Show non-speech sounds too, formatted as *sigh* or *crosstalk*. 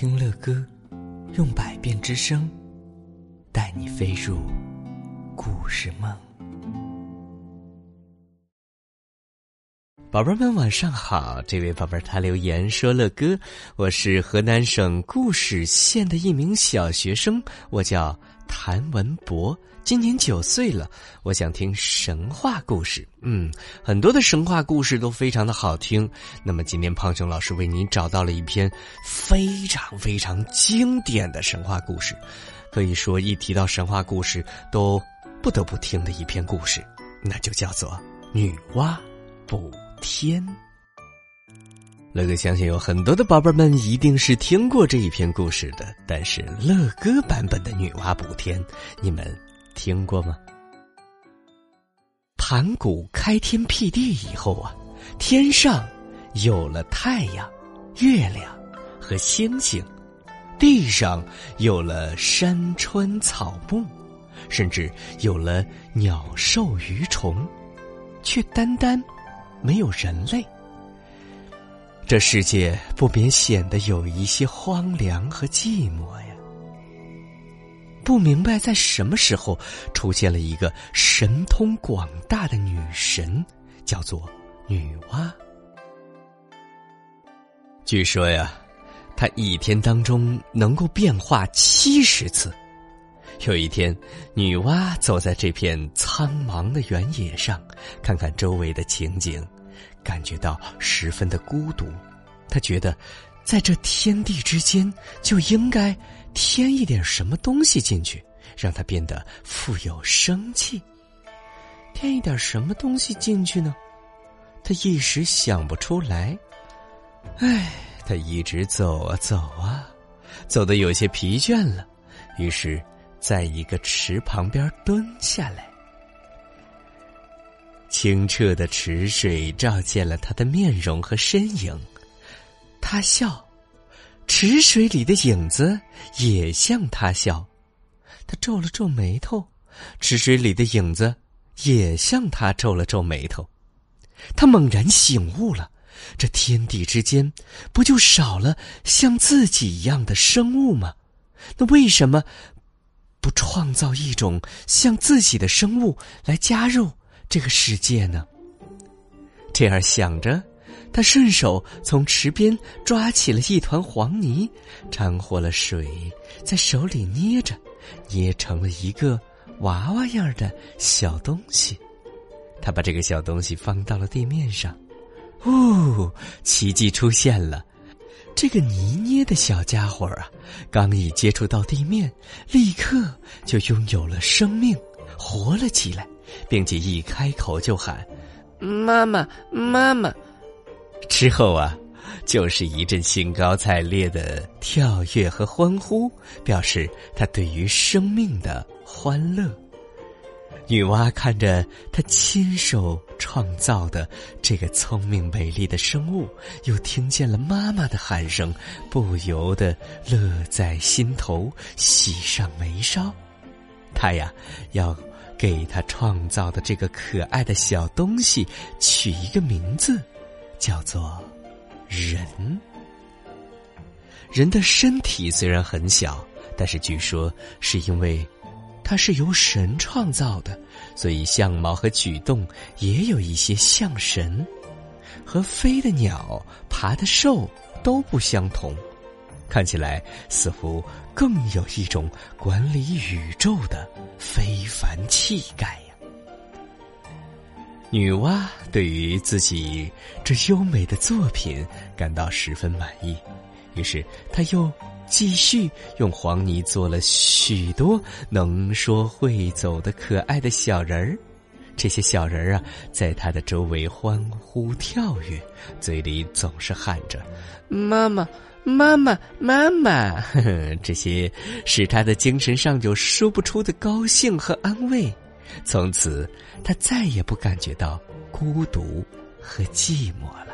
听乐歌，用百变之声，带你飞入故事梦。宝贝们晚上好，这位宝贝他留言说：“乐哥，我是河南省固始县的一名小学生，我叫谭文博。”今年九岁了，我想听神话故事。嗯，很多的神话故事都非常的好听。那么今天胖熊老师为您找到了一篇非常非常经典的神话故事，可以说一提到神话故事都不得不听的一篇故事，那就叫做《女娲补天》。乐哥相信有很多的宝贝们一定是听过这一篇故事的，但是乐哥版本的女娲补天，你们。听过吗？盘古开天辟地以后啊，天上有了太阳、月亮和星星，地上有了山川草木，甚至有了鸟兽鱼虫，却单单没有人类。这世界不免显得有一些荒凉和寂寞呀。不明白在什么时候出现了一个神通广大的女神，叫做女娲。据说呀，她一天当中能够变化七十次。有一天，女娲走在这片苍茫的原野上，看看周围的情景，感觉到十分的孤独。他觉得，在这天地之间就应该。添一点什么东西进去，让它变得富有生气。添一点什么东西进去呢？他一时想不出来。唉，他一直走啊走啊，走的有些疲倦了，于是在一个池旁边蹲下来。清澈的池水照见了他的面容和身影，他笑。池水里的影子也向他笑，他皱了皱眉头；池水里的影子也向他皱了皱眉头。他猛然醒悟了：这天地之间，不就少了像自己一样的生物吗？那为什么不创造一种像自己的生物来加入这个世界呢？这样想着。他顺手从池边抓起了一团黄泥，掺和了水，在手里捏着，捏成了一个娃娃样的小东西。他把这个小东西放到了地面上，哦，奇迹出现了！这个泥捏的小家伙啊，刚一接触到地面，立刻就拥有了生命，活了起来，并且一开口就喊：“妈妈，妈妈！”之后啊，就是一阵兴高采烈的跳跃和欢呼，表示他对于生命的欢乐。女娲看着她亲手创造的这个聪明美丽的生物，又听见了妈妈的喊声，不由得乐在心头，喜上眉梢。她呀，要给他创造的这个可爱的小东西取一个名字。叫做人。人的身体虽然很小，但是据说是因为它是由神创造的，所以相貌和举动也有一些像神，和飞的鸟、爬的兽都不相同，看起来似乎更有一种管理宇宙的非凡气概呀。女娲对于自己这优美的作品感到十分满意，于是她又继续用黄泥做了许多能说会走的可爱的小人儿。这些小人儿啊，在她的周围欢呼跳跃，嘴里总是喊着“妈妈，妈妈，妈妈”，呵 *laughs* 呵这些使他的精神上有说不出的高兴和安慰。从此，他再也不感觉到孤独和寂寞了。